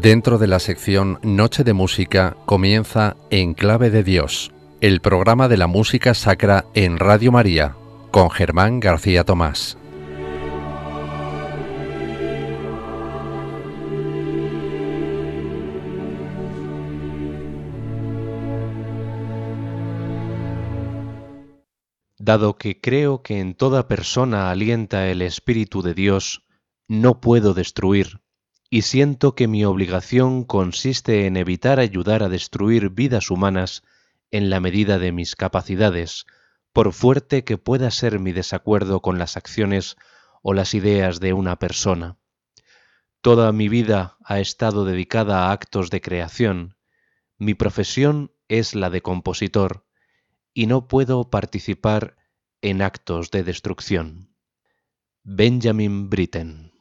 Dentro de la sección Noche de Música comienza En Clave de Dios, el programa de la música sacra en Radio María, con Germán García Tomás. Dado que creo que en toda persona alienta el Espíritu de Dios, no puedo destruir, y siento que mi obligación consiste en evitar ayudar a destruir vidas humanas en la medida de mis capacidades, por fuerte que pueda ser mi desacuerdo con las acciones o las ideas de una persona. Toda mi vida ha estado dedicada a actos de creación. Mi profesión es la de compositor y no puedo participar en actos de destrucción. Benjamin Britten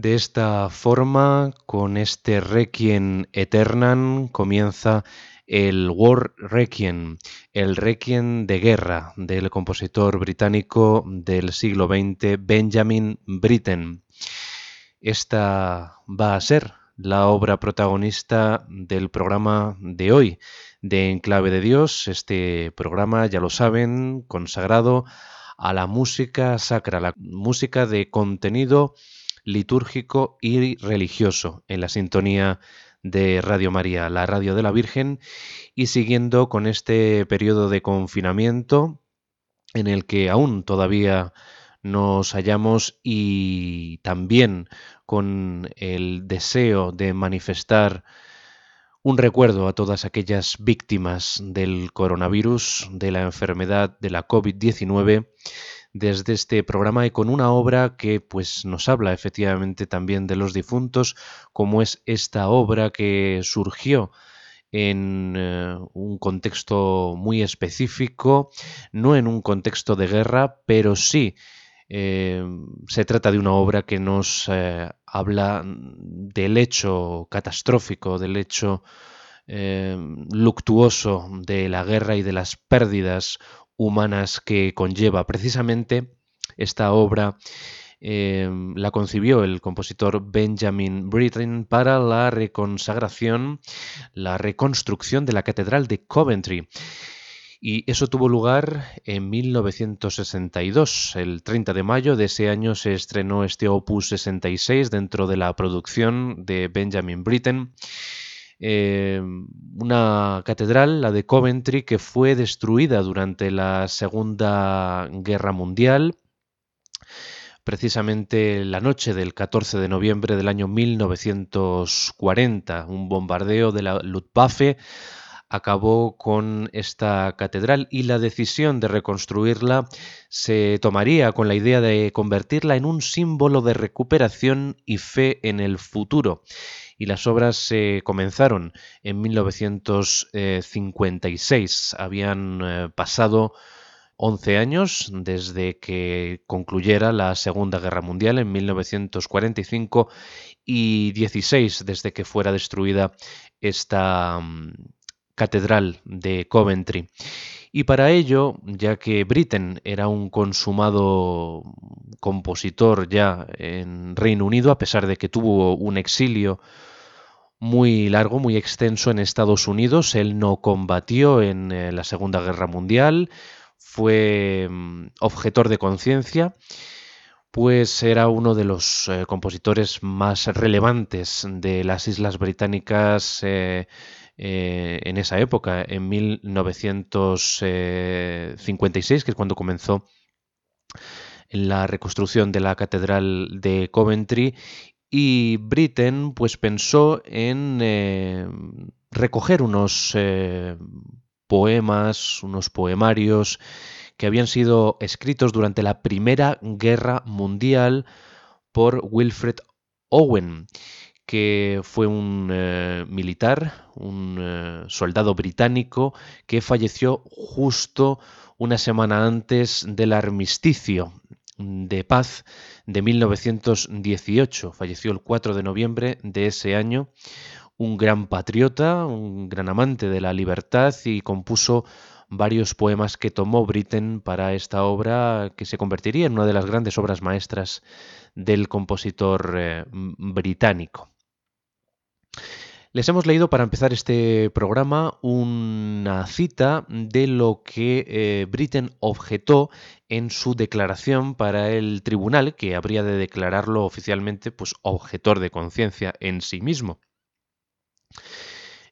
De esta forma, con este Requiem Eternam, comienza el War Requiem, el Requiem de guerra del compositor británico del siglo XX Benjamin Britten. Esta va a ser la obra protagonista del programa de hoy de Enclave de Dios, este programa, ya lo saben, consagrado a la música sacra, la música de contenido litúrgico y religioso en la sintonía de Radio María, la radio de la Virgen, y siguiendo con este periodo de confinamiento en el que aún todavía nos hallamos y también con el deseo de manifestar un recuerdo a todas aquellas víctimas del coronavirus, de la enfermedad de la COVID-19, desde este programa y con una obra que pues nos habla efectivamente también de los difuntos, como es esta obra que surgió en eh, un contexto muy específico, no en un contexto de guerra, pero sí eh, se trata de una obra que nos eh, habla del hecho catastrófico, del hecho luctuoso de la guerra y de las pérdidas humanas que conlleva. Precisamente esta obra em, la concibió el compositor Benjamin Britten para la reconsagración, la reconstrucción de la Catedral de Coventry. Y eso tuvo lugar en 1962. El 30 de mayo de ese año se estrenó este Opus 66 dentro de la producción de Benjamin Britten. Eh, una catedral, la de Coventry, que fue destruida durante la Segunda Guerra Mundial, precisamente la noche del 14 de noviembre del año 1940. Un bombardeo de la Luftwaffe acabó con esta catedral y la decisión de reconstruirla se tomaría con la idea de convertirla en un símbolo de recuperación y fe en el futuro y las obras se comenzaron en 1956. Habían eh, pasado 11 años desde que concluyera la Segunda Guerra Mundial en 1945 y 16 desde que fuera destruida esta mm, catedral de Coventry. Y para ello, ya que Britten era un consumado compositor ya en Reino Unido, a pesar de que tuvo un exilio muy largo, muy extenso en Estados Unidos. Él no combatió en eh, la Segunda Guerra Mundial, fue mm, objetor de conciencia, pues era uno de los eh, compositores más relevantes de las Islas Británicas eh, en esa época, en 1956, que es cuando comenzó la reconstrucción de la Catedral de Coventry y Britten pues pensó en eh, recoger unos eh, poemas, unos poemarios que habían sido escritos durante la Primera Guerra Mundial por Wilfred Owen, que fue un eh, militar, un soldado británico que falleció justo una semana antes del armisticio de paz de 1918. Falleció el 4 de noviembre de ese año. Un gran patriota, un gran amante de la libertad y compuso varios poemas que tomó Britten para esta obra que se convertiría en una de las grandes obras maestras del compositor eh, británico. Les hemos leído para empezar este programa una cita de lo que eh, Britten objetó en su declaración para el tribunal, que habría de declararlo oficialmente pues, objetor de conciencia en sí mismo.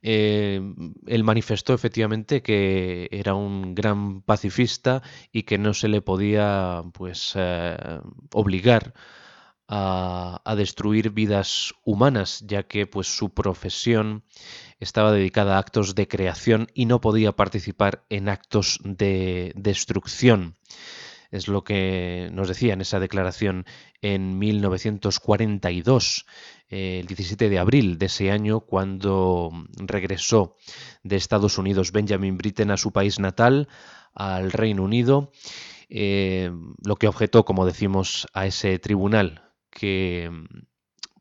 Eh, él manifestó efectivamente que era un gran pacifista y que no se le podía pues eh, obligar a, destruir vidas humanas, ya que pues su profesión estaba dedicada a actos de creación y no podía participar en actos de destrucción. Es lo que nos decía en esa declaración en 1942, el 17 de abril de ese año, cuando regresó de Estados Unidos Benjamin Britten a su país natal, al Reino Unido, eh, lo que objetó, como decimos, a ese tribunal que mm,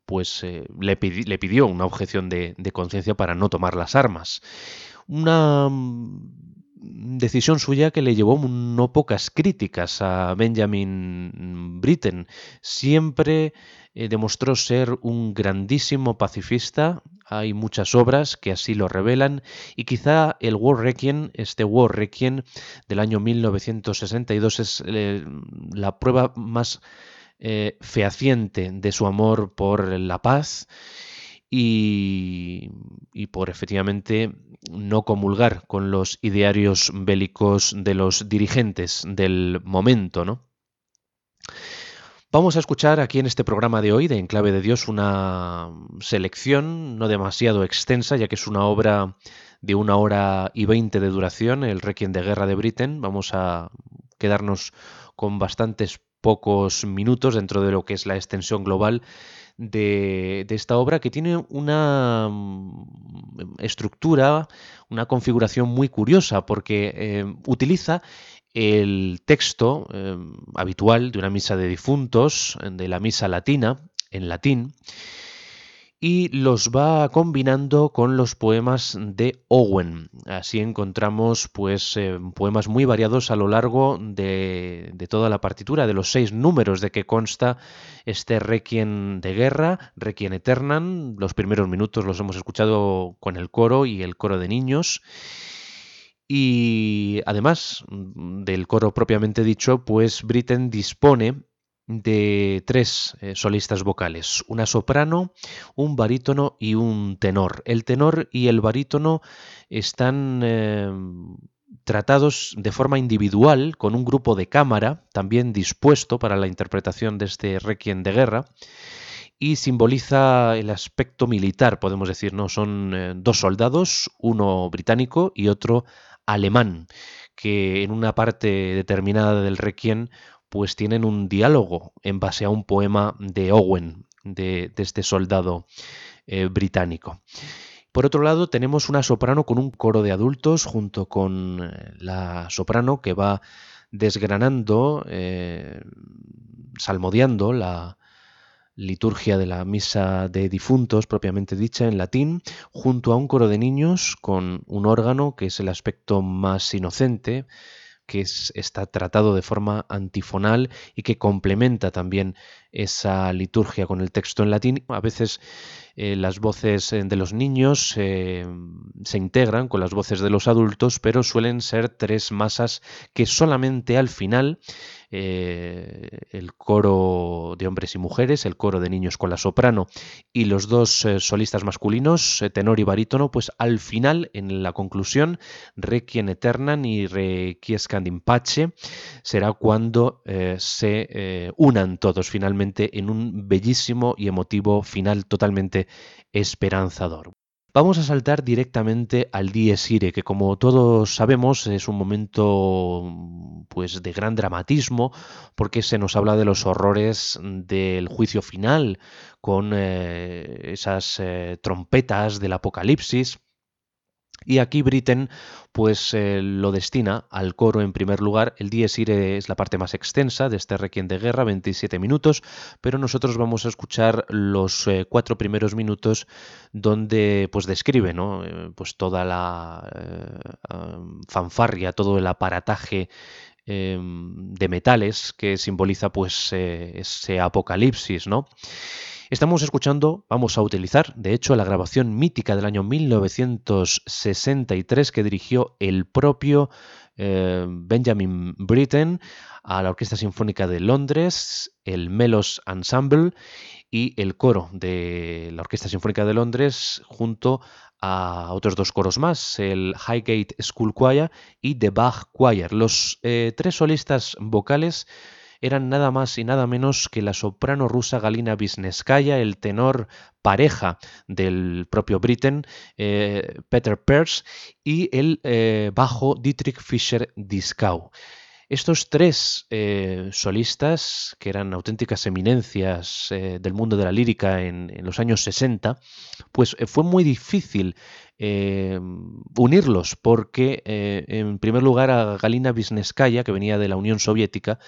pues le, pidió una objeción de, conciencia para no tomar las armas. Una decisión suya que le llevó no pocas críticas a Benjamin Britten. Siempre eh, demostró ser un grandísimo pacifista. Hay muchas obras que así lo revelan y quizá el War Requiem, este War Requiem del año 1962 es eh, la prueba más eh, fehaciente de su amor por la paz y, por efectivamente no comulgar con los idearios bélicos de los dirigentes del momento, ¿no? Vamos a escuchar aquí en este programa de hoy de Enclave de Dios una selección no demasiado extensa, ya que es una obra de una hora y veinte de duración, el Requiem de Guerra de Britain. Vamos a quedarnos con bastantes pocos minutos dentro de lo que es la extensión global de, esta obra que tiene una mm, estructura, una configuración muy curiosa porque eh, utiliza el texto eh, habitual de una misa de difuntos, de la misa latina, en latín, y los va combinando con los poemas de Owen. Así encontramos pues eh, poemas muy variados a lo largo de, toda la partitura, de los seis números de que consta este Requiem de guerra, Requiem Eternam. Los primeros minutos los hemos escuchado con el coro y el coro de niños. Y además del coro propiamente dicho, pues Britten dispone de tres eh, solistas vocales, una soprano, un barítono y un tenor. El tenor y el barítono están eh, tratados de forma individual con un grupo de cámara también dispuesto para la interpretación de este requiem de guerra y simboliza el aspecto militar, podemos decir, ¿no? Son eh, dos soldados, uno británico y otro alemán, que en una parte determinada del requiem pues tienen un diálogo en base a un poema de Owen, de, este soldado eh, británico. Por otro lado, tenemos una soprano con un coro de adultos junto con eh, la soprano que va desgranando, eh, salmodiando la liturgia de la misa de difuntos propiamente dicha en latín, junto a un coro de niños con un órgano que es el aspecto más inocente, que está tratado de forma antifonal y que complementa también esa liturgia con el texto en latín. A veces eh, las voces eh, de los niños eh, se integran con las voces de los adultos, pero suelen ser tres masas que solamente al final el coro de hombres y mujeres, el coro de niños con la soprano y los dos solistas masculinos, tenor y barítono, pues al final, en la conclusión, Requiem Eternam y Requiescand in Pace, será cuando se unan todos finalmente en un bellísimo y emotivo final totalmente esperanzador. Vamos a saltar directamente al Dies Irae, que como todos sabemos es un momento pues de gran dramatismo, porque se nos habla de los horrores del juicio final, con eh, esas eh, trompetas del apocalipsis, y aquí Britten pues eh, lo destina al coro en primer lugar. El Dies es la parte más extensa de este requiem de guerra, 27 minutos, pero nosotros vamos a escuchar los eh, cuatro primeros minutos donde pues describe ¿no? Eh, pues toda la fanfarria, todo el aparataje de metales que simboliza pues ese apocalipsis, ¿no? Estamos escuchando, vamos a utilizar, de hecho, la grabación mítica del año 1963 que dirigió el propio eh, Benjamin Britten a la Orquesta Sinfónica de Londres, el Melos Ensemble y el coro de la Orquesta Sinfónica de Londres junto a otros dos coros más, el Highgate School Choir y The Bach Choir. Los eh, tres solistas vocales eran nada más y nada menos que la soprano rusa Galina Visneskaya, el tenor pareja del propio Britten, eh, Peter Peirce, y el eh, bajo Dietrich Fischer-Dieskau. Estos tres eh, solistas, que eran auténticas eminencias del mundo de la lírica en, los años 60, pues fue muy difícil unirlos porque, en primer lugar, a Galina Visneskaya, que venía de la Unión Soviética,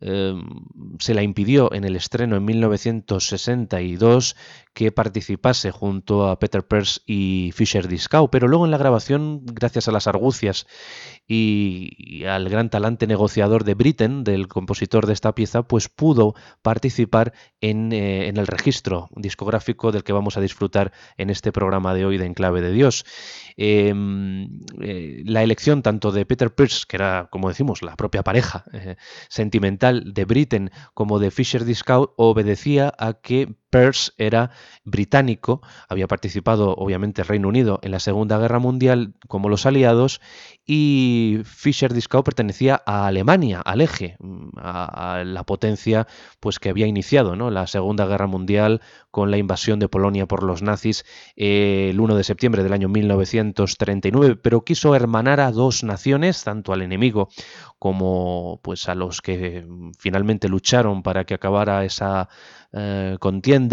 se la impidió en el estreno en 1962 que participase junto a Peter Pearce y Fisher Discow, pero luego en la grabación, gracias a las argucias y, al gran talante negociador de Britten, del compositor de esta pieza, pues pudo participar en, eh, en el registro discográfico del que vamos a disfrutar en este programa de hoy de Enclave de Dios. Em, eh, la elección tanto de Peter Pearce, que era, como decimos, la propia pareja eh, sentimental de Britten, como de Fisher Discow, obedecía a que Peirce era británico, había participado obviamente Reino Unido en la Segunda Guerra Mundial como los aliados y Fischer Dieskau pertenecía a Alemania, al eje, mm, a, la potencia pues que había iniciado ¿no? la Segunda Guerra Mundial con la invasión de Polonia por los nazis eh, el 1 de septiembre del año 1939, pero quiso hermanar a dos naciones, tanto al enemigo como pues a los que mm, finalmente lucharon para que acabara esa eh, contienda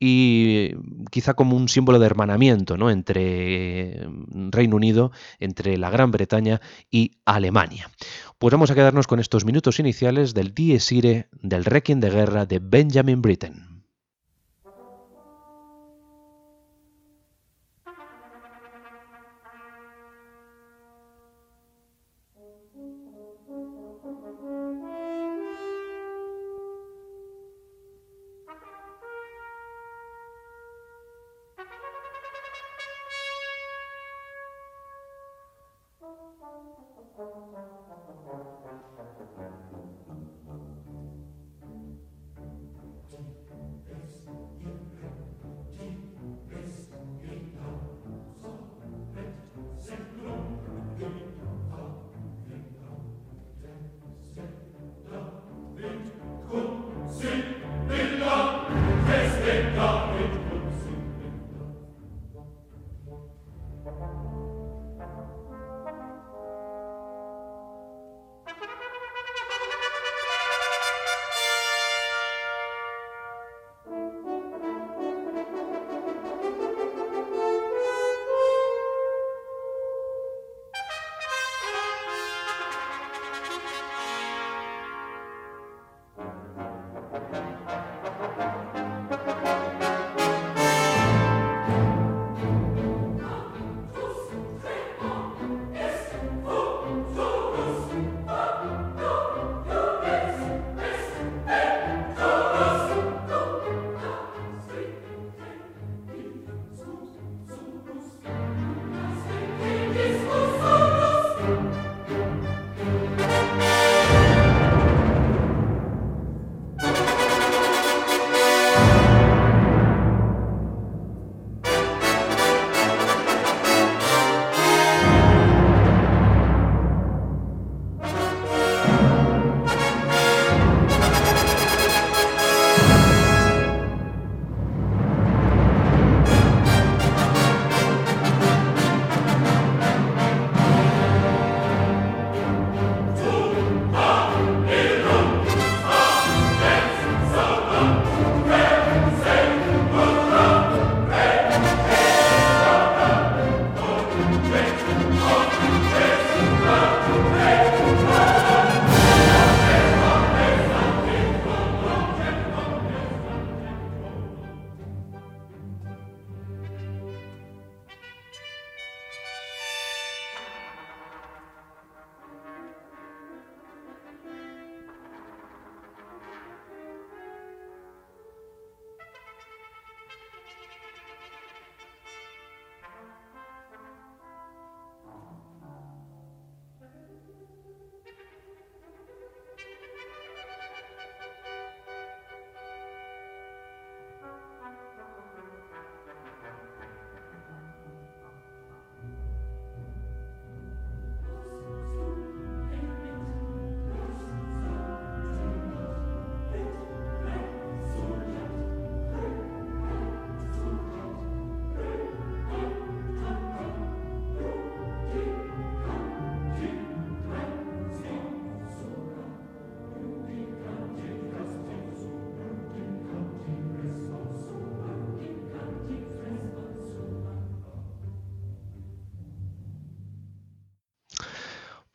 y quizá como un símbolo de hermanamiento ¿no? entre mm, Reino Unido, entre la Gran Bretaña y Alemania. Pues vamos a quedarnos con estos minutos iniciales del Dies Irae del Requiem de Guerra de Benjamin Britten.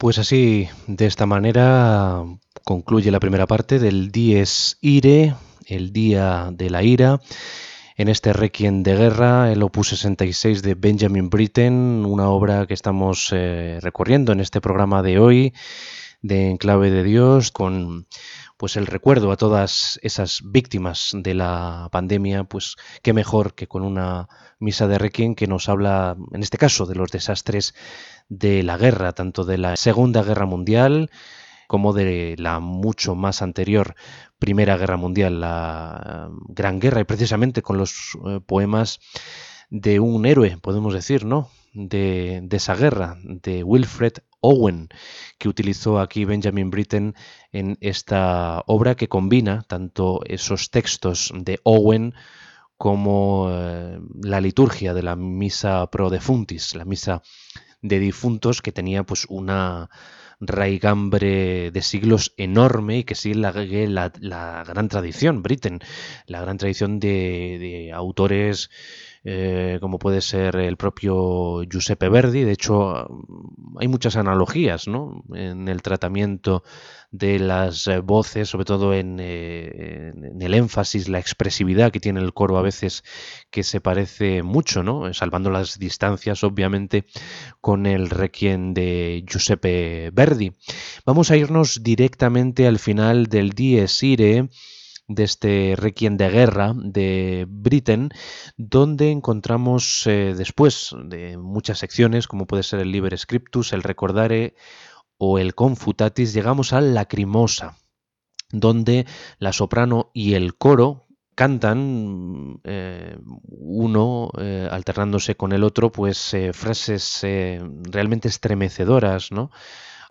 Pues así, de esta manera, concluye la primera parte del Dies Ire, el Día de la Ira, en este Requiem de Guerra, el Opus 66 de Benjamin Britten, una obra que estamos eh, recorriendo en este programa de hoy de Enclave de Dios, con pues el recuerdo a todas esas víctimas de la pandemia, pues qué mejor que con una misa de Requiem que nos habla, en este caso, de los desastres de la guerra, tanto de la Segunda Guerra Mundial, como de la mucho más anterior Primera Guerra Mundial, la Gran Guerra, y precisamente con los eh, poemas de un héroe, podemos decir, ¿no? De, esa guerra, de Wilfred Owen, que utilizó aquí Benjamin Britten en esta obra que combina tanto esos textos de Owen como eh, la liturgia de la misa pro defuntis, la misa de difuntos que tenía pues una raigambre de siglos enorme y que sigue la, la, gran tradición, Britten, la gran tradición de, de autores eh, como puede ser el propio Giuseppe Verdi. De hecho, hay muchas analogías ¿no? en el tratamiento de las voces, sobre todo en, eh, en, el énfasis, la expresividad que tiene el coro a veces, que se parece mucho, ¿no? salvando las distancias, obviamente, con el requiem de Giuseppe Verdi. Vamos a irnos directamente al final del Dies Irae de este Requiem de Guerra de Britten, donde encontramos eh, después de muchas secciones, como puede ser el Liber Scriptus, el Recordare o el Confutatis, llegamos al Lacrimosa, donde la soprano y el coro cantan eh, uno eh, alternándose con el otro, pues frases realmente estremecedoras, ¿no?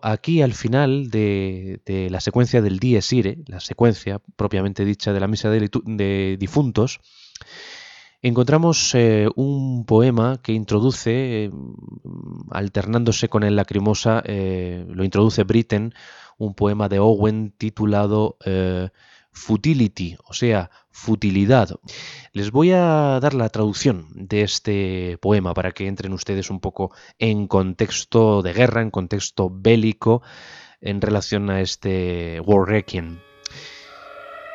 Aquí al final de, la secuencia del Dies Irae, la secuencia propiamente dicha de la misa de, difuntos, encontramos eh, un poema que introduce, mm, alternándose con el lacrimosa, eh, lo introduce Britten, un poema de Owen titulado eh, Futility, o sea, futilidad. Les voy a dar la traducción de este poema para que entren ustedes un poco en contexto de guerra, en contexto bélico, en relación a este War Requiem.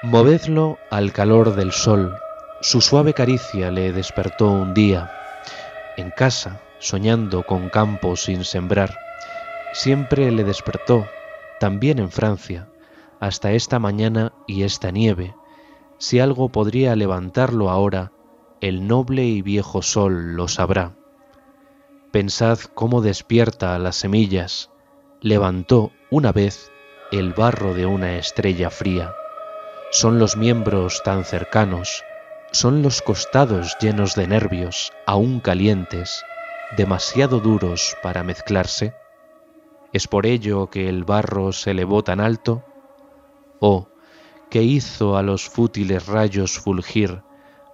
Movedlo al calor del sol, su suave caricia le despertó un día. En casa, soñando con campos sin sembrar, siempre le despertó, también en Francia, hasta esta mañana y esta nieve. Si algo podría levantarlo ahora, el noble y viejo sol lo sabrá. Pensad cómo despierta a las semillas, levantó una vez el barro de una estrella fría. Son los miembros tan cercanos, son los costados llenos de nervios, aún calientes, demasiado duros para mezclarse. ¿Es por ello que el barro se elevó tan alto? Oh, que hizo a los fútiles rayos fulgir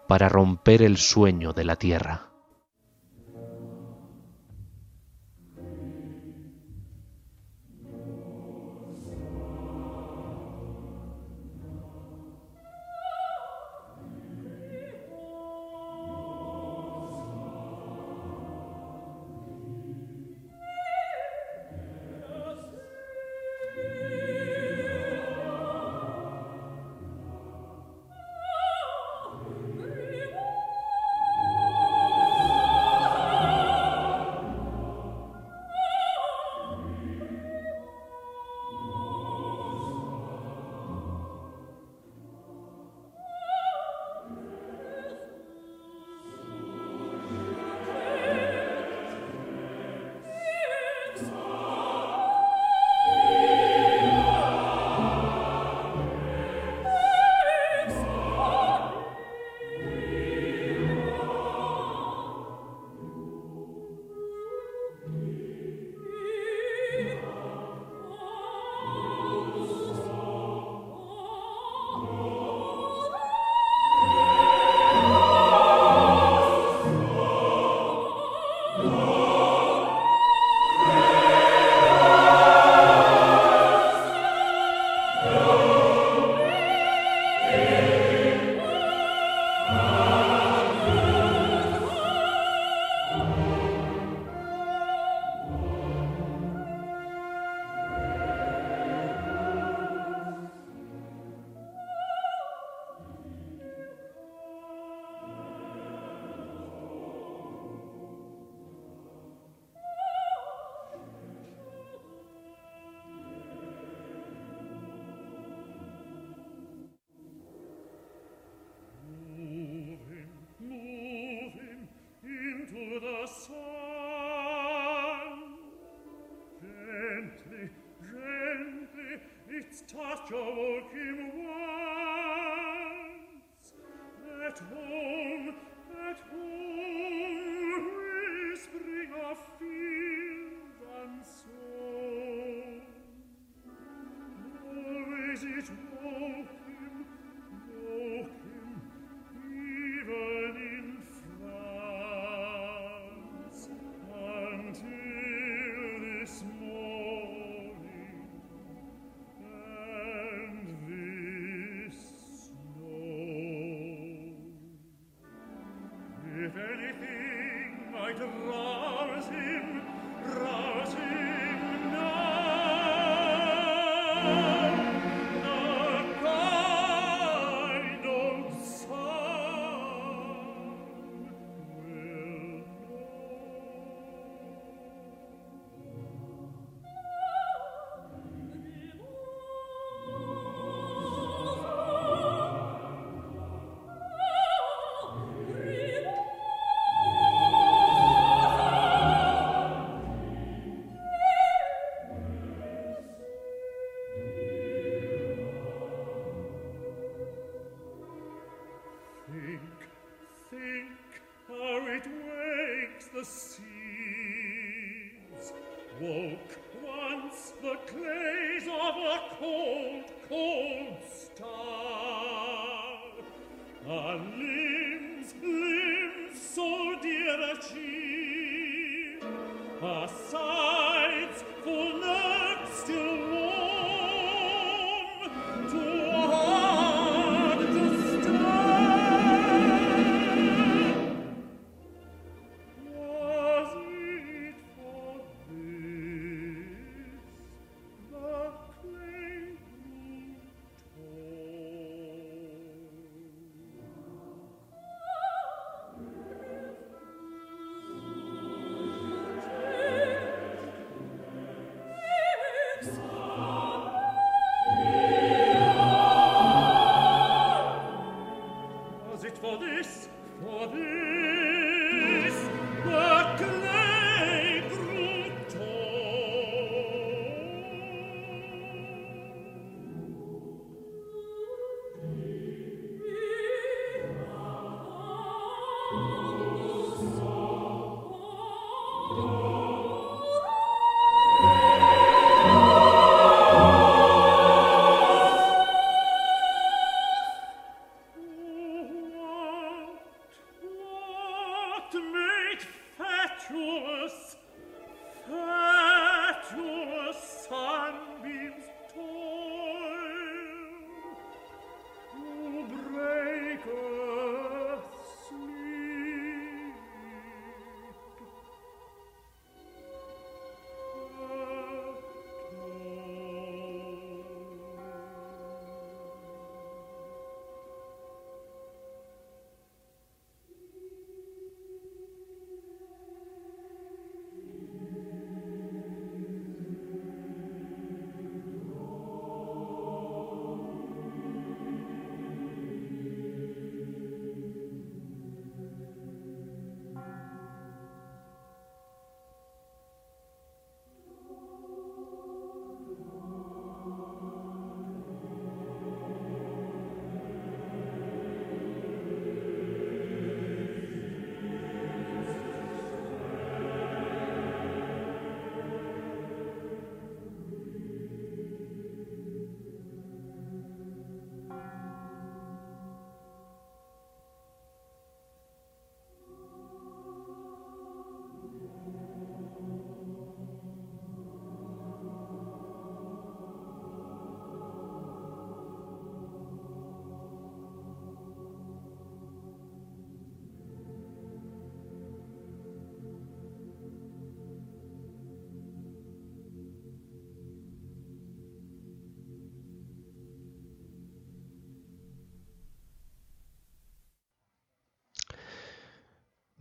para romper el sueño de la tierra. right Ah, a limbs, limbs so dear a cheek.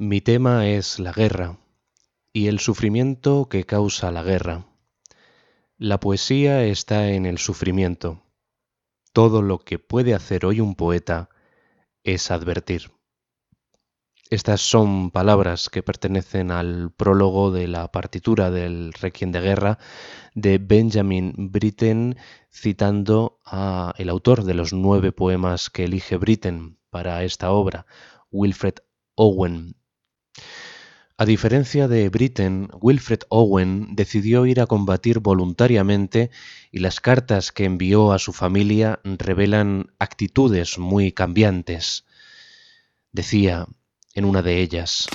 Mi tema es la guerra y el sufrimiento que causa la guerra. La poesía está en el sufrimiento. Todo lo que puede hacer hoy un poeta es advertir. Estas son palabras que pertenecen al prólogo de la partitura del Requiem de Guerra de Benjamin Britten, citando a el autor de los nueve poemas que elige Britten para esta obra, Wilfred Owen. A diferencia de Britten, Wilfred Owen decidió ir a combatir voluntariamente y las cartas que envió a su familia revelan actitudes muy cambiantes. Decía en una de ellas,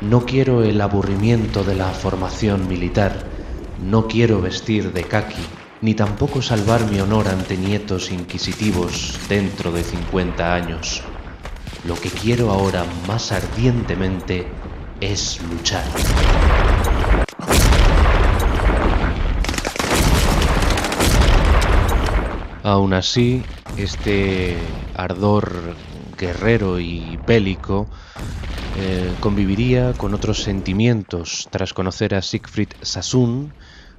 No quiero el aburrimiento de la formación militar, no quiero vestir de kaki, ni tampoco salvar mi honor ante nietos inquisitivos dentro de 50 años. Lo que quiero ahora más ardientemente es luchar. Aún así, este ardor guerrero y bélico eh, conviviría con otros sentimientos tras conocer a Siegfried Sassoon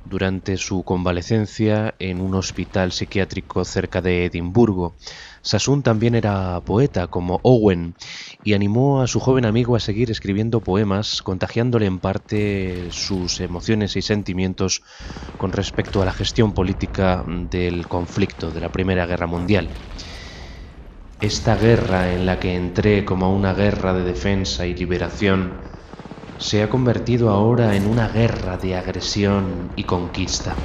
durante su convalecencia en un hospital psiquiátrico cerca de Edimburgo. Sassoon también era poeta, como Owen, y animó a su joven amigo a seguir escribiendo poemas, contagiándole en parte sus emociones y sentimientos con respecto a la gestión política del conflicto de la Primera Guerra Mundial. Esta guerra en la que entré como una guerra de defensa y liberación se ha convertido ahora en una guerra de agresión y conquista.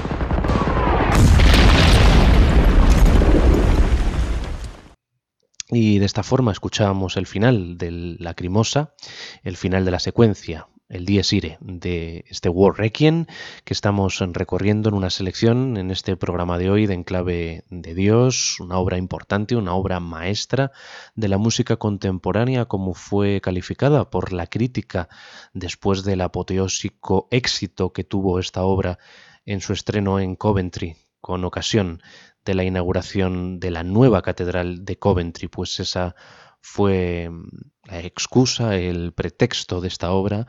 Y de esta forma escuchábamos el final de Lacrimosa, el final de la secuencia, el Dies Irae de este War Requiem que estamos recorriendo en una selección en este programa de hoy de Enclave de Dios, una obra importante, una obra maestra de la música contemporánea como fue calificada por la crítica después del apoteósico éxito que tuvo esta obra en su estreno en Coventry con ocasión de la inauguración de la nueva catedral de Coventry, pues esa fue mm, la excusa, el pretexto de esta obra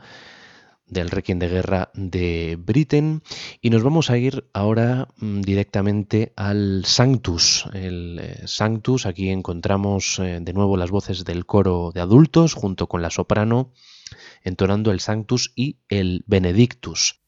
del Requiem de Guerra de Britten y nos vamos a ir ahora mm, directamente al Sanctus. El eh, Sanctus, aquí encontramos eh, de nuevo las voces del coro de adultos junto con la soprano entonando el Sanctus y el Benedictus.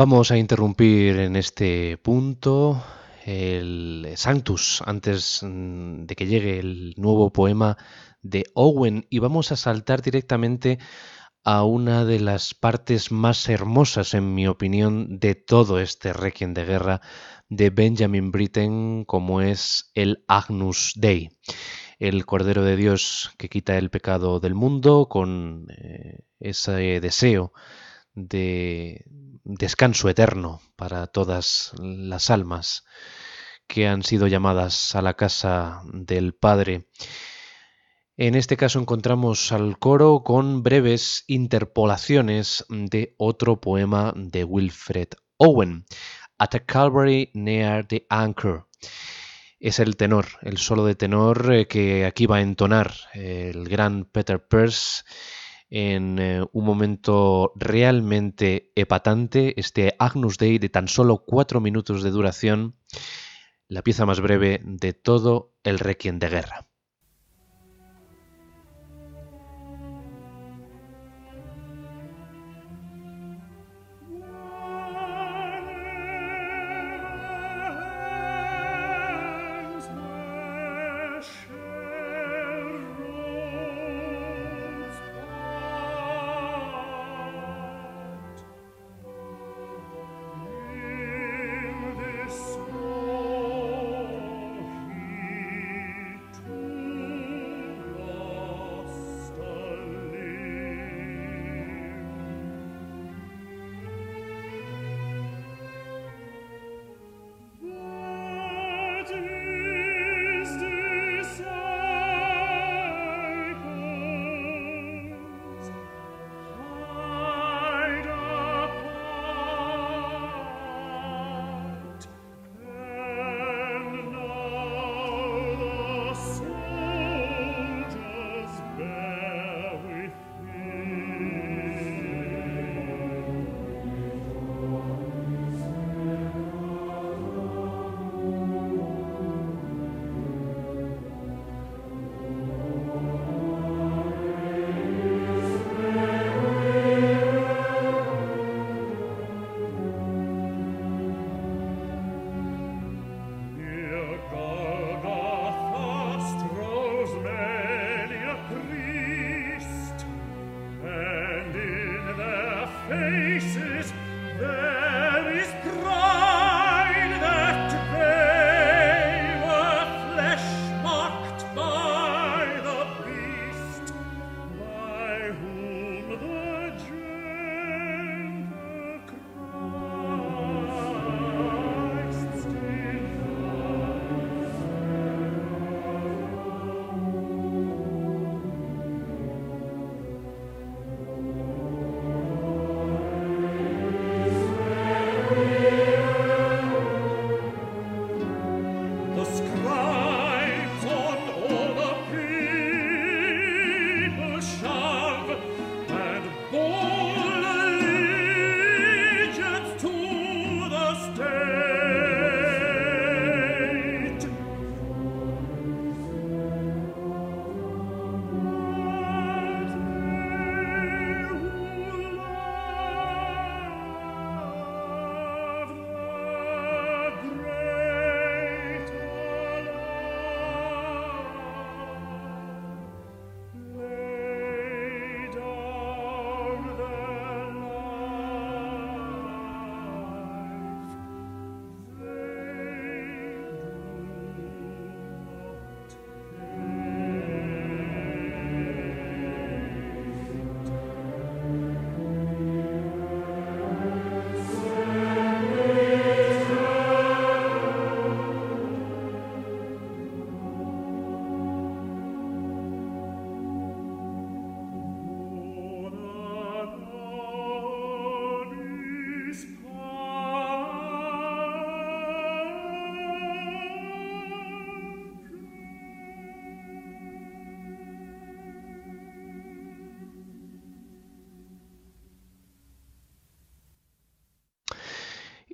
Vamos a interrumpir en este punto el Sanctus antes mm, de que llegue el nuevo poema de Owen y vamos a saltar directamente a una de las partes más hermosas, en mi opinión, de todo este requiem de guerra de Benjamin Britten, como es el Agnus Dei, el Cordero de Dios que quita el pecado del mundo con eh, ese deseo de descanso eterno para todas las almas que han sido llamadas a la casa del Padre. En este caso encontramos al coro con breves interpolaciones de otro poema de Wilfred Owen, At a Calvary Near the Anchor. Es el tenor, el solo de tenor eh, que aquí va a entonar el gran Peter Peirce en eh, un momento realmente epatante, este Agnus Dei de tan solo cuatro minutos de duración, la pieza más breve de todo el Requiem de Guerra.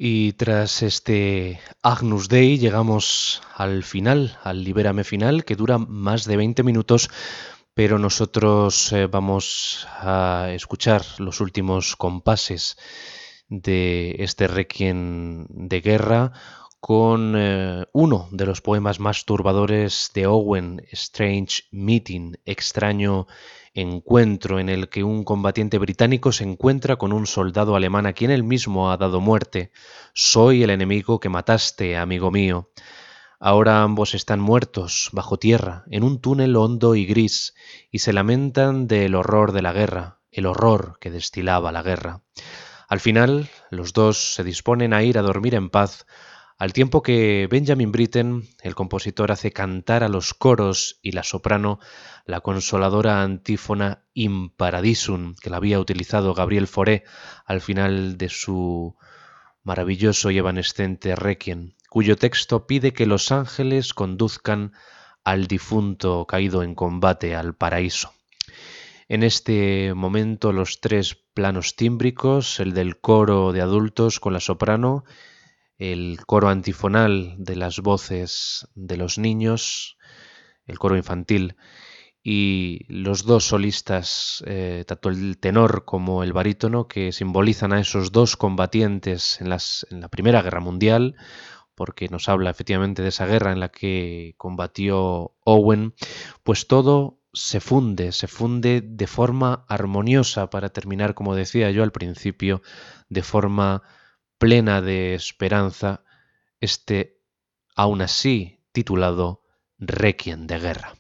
Y tras este Agnus Dei llegamos al final, al Libérame final, que dura más de 20 minutos, pero nosotros eh, vamos a escuchar los últimos compases de este requiem de guerra con eh, uno de los poemas más turbadores de Owen, Strange Meeting, extraño encuentro en el que un combatiente británico se encuentra con un soldado alemán a quien él mismo ha dado muerte. Soy el enemigo que mataste, amigo mío. Ahora ambos están muertos, bajo tierra, en un túnel hondo y gris, y se lamentan del horror de la guerra, el horror que destilaba la guerra. Al final, los dos se disponen a ir a dormir en paz, al tiempo que Benjamin Britten, el compositor, hace cantar a los coros y la soprano la consoladora antífona In Paradisum, que la había utilizado Gabriel Fauré al final de su maravilloso y evanescente Requiem, cuyo texto pide que los ángeles conduzcan al difunto caído en combate al paraíso. En este momento los tres planos tímbricos, el del coro de adultos con la soprano, el coro antifonal de las voces de los niños, el coro infantil y los dos solistas, eh, tanto el tenor como el barítono, que simbolizan a esos dos combatientes en, en la Primera Guerra Mundial, porque nos habla efectivamente de esa guerra en la que combatió Owen, pues todo se funde, se funde de forma armoniosa para terminar, como decía yo al principio, de forma plena de esperanza, este, aún así, titulado Requiem de Guerra.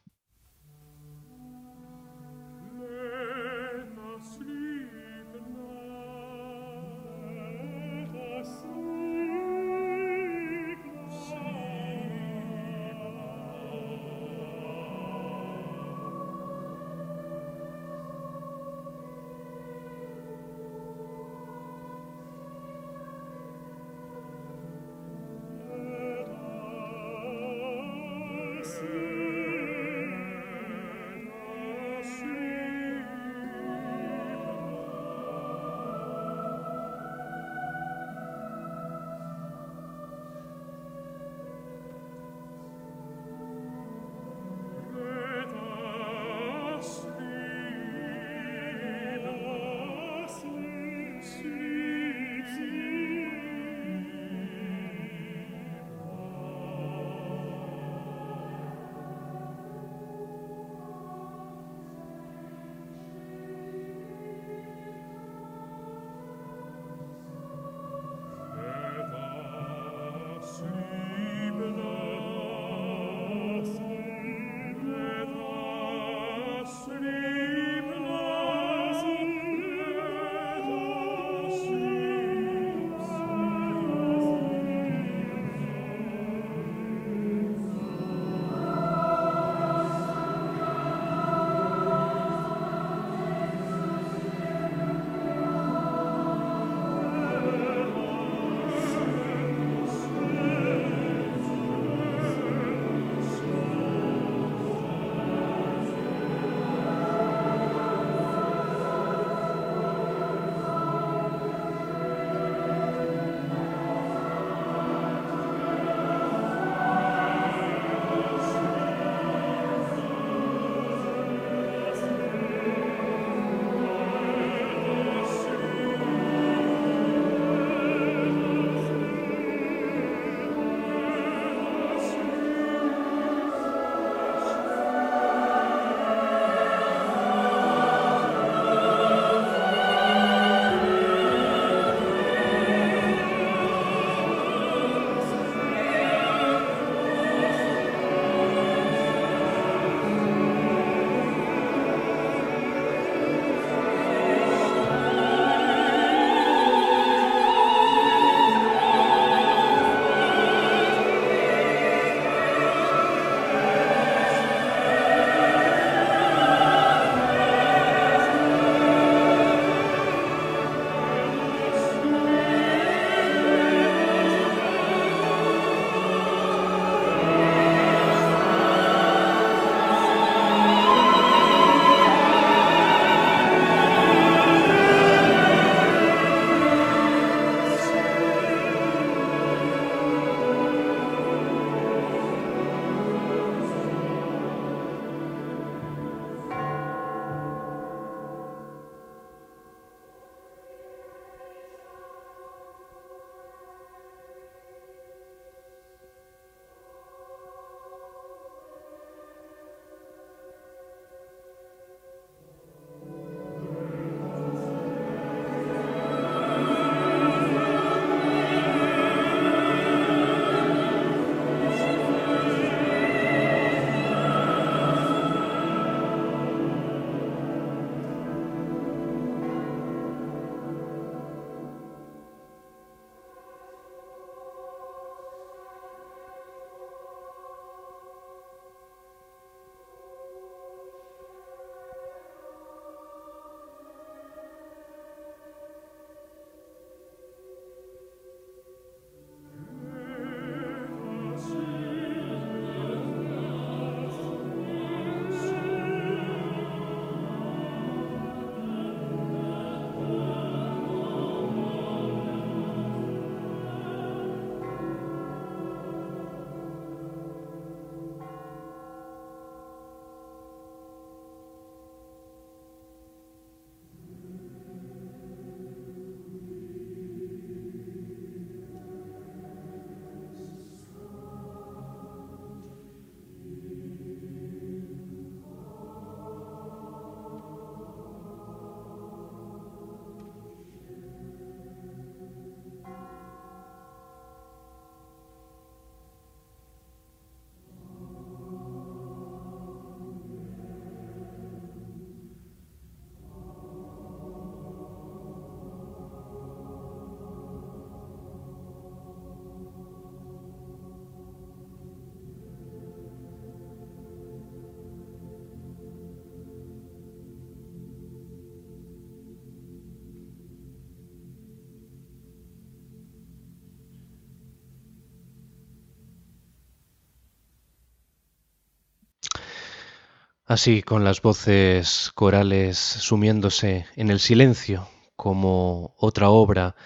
Así, con las voces corales sumiéndose en el silencio, como otra obra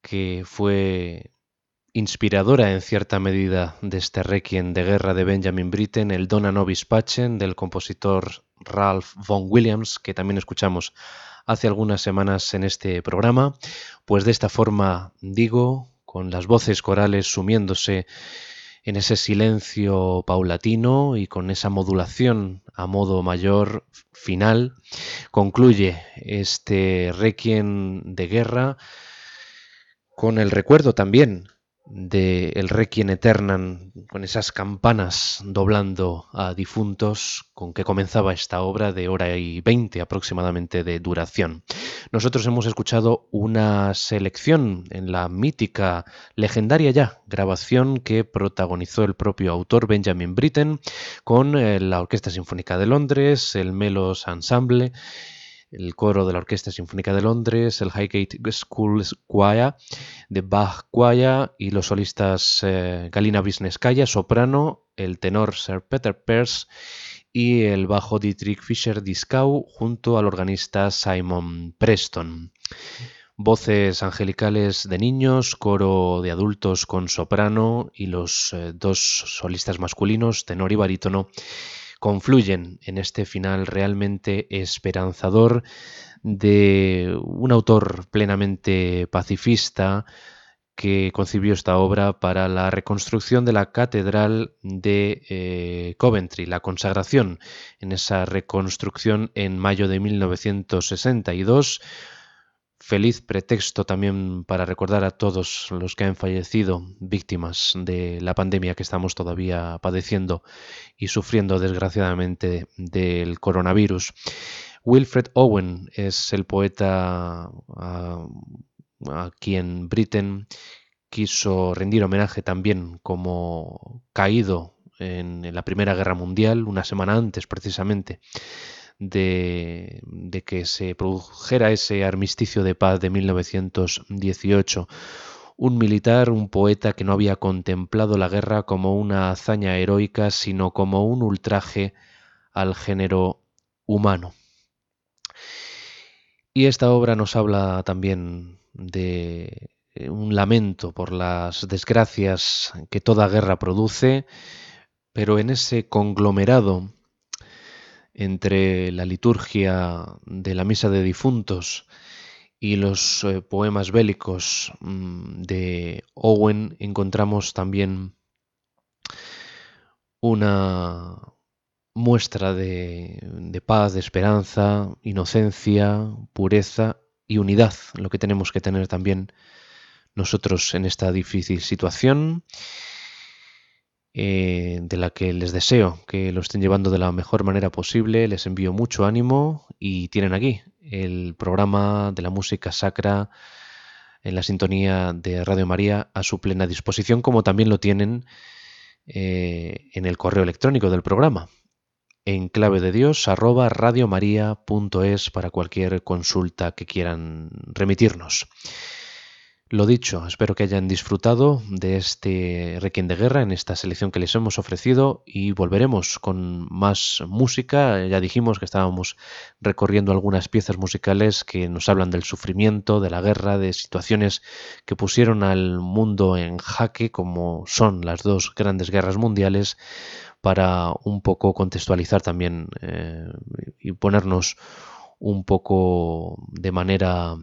que fue inspiradora en cierta medida de este requiem de guerra de Benjamin Britten, el Dona Nobis Pacem del compositor Ralph Vaughan Williams, que también escuchamos hace algunas semanas en este programa, pues de esta forma digo, con las voces corales sumiéndose en ese silencio paulatino y con esa modulación a modo mayor final, concluye este requiem de guerra con el recuerdo también de El Requiem Eternam, con esas campanas doblando a difuntos, con que comenzaba esta obra de hora y veinte aproximadamente de duración. Nosotros hemos escuchado una selección en la mítica, legendaria ya, grabación que protagonizó el propio autor Benjamin Britten con eh, la Orquesta Sinfónica de Londres, el Melos Ensemble el coro de la Orquesta Sinfónica de Londres, el Highgate School Choir de Bach Choir y los solistas eh, Galina Wisniewska, soprano, el tenor Sir Peter Peirce y el bajo Dietrich Fischer-Dieskau junto al organista Simon Preston. Voces angelicales de niños, coro de adultos con soprano y los eh, dos solistas masculinos, tenor y barítono, confluyen en este final realmente esperanzador de un autor plenamente pacifista que concibió esta obra para la reconstrucción de la catedral de eh, Coventry, la consagración en esa reconstrucción en mayo de 1962 feliz pretexto también para recordar a todos los que han fallecido víctimas de la pandemia que estamos todavía padeciendo y sufriendo desgraciadamente del coronavirus. Wilfred Owen es el poeta a, quien Britten quiso rendir homenaje también como caído en la Primera Guerra Mundial, una semana antes precisamente de, que se produjera ese armisticio de paz de 1918 un militar, un poeta que no había contemplado la guerra como una hazaña heroica, sino como un ultraje al género humano. Y esta obra nos habla también de un lamento por las desgracias que toda guerra produce, pero en ese conglomerado entre la liturgia de la misa de difuntos y los eh, poemas bélicos mm, de Owen encontramos también una muestra de, de, paz, de esperanza, inocencia, pureza y unidad, lo que tenemos que tener también nosotros en esta difícil situación eh, de la que les deseo que lo estén llevando de la mejor manera posible. Les envío mucho ánimo y tienen aquí el programa de la música sacra en la sintonía de Radio María a su plena disposición, como también lo tienen eh, en el correo electrónico del programa en clave de Dios arroba radiomaria.es para cualquier consulta que quieran remitirnos. Lo dicho, espero que hayan disfrutado de este Requiem de Guerra en esta selección que les hemos ofrecido y volveremos con más música. Ya dijimos que estábamos recorriendo algunas piezas musicales que nos hablan del sufrimiento, de la guerra, de situaciones que pusieron al mundo en jaque, como son las dos grandes guerras mundiales, para un poco contextualizar también eh, y ponernos un poco de manera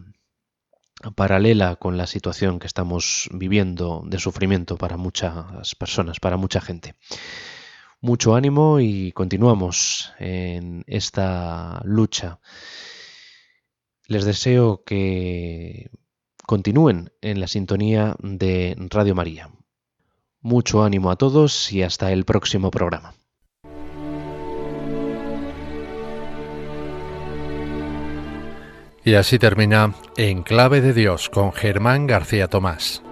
paralela con la situación que estamos viviendo de sufrimiento para muchas personas, para mucha gente. Mucho ánimo y continuamos en esta lucha. Les deseo que continúen en la sintonía de Radio María. Mucho ánimo a todos y hasta el próximo programa. Y así termina En Clave de Dios con Germán García Tomás.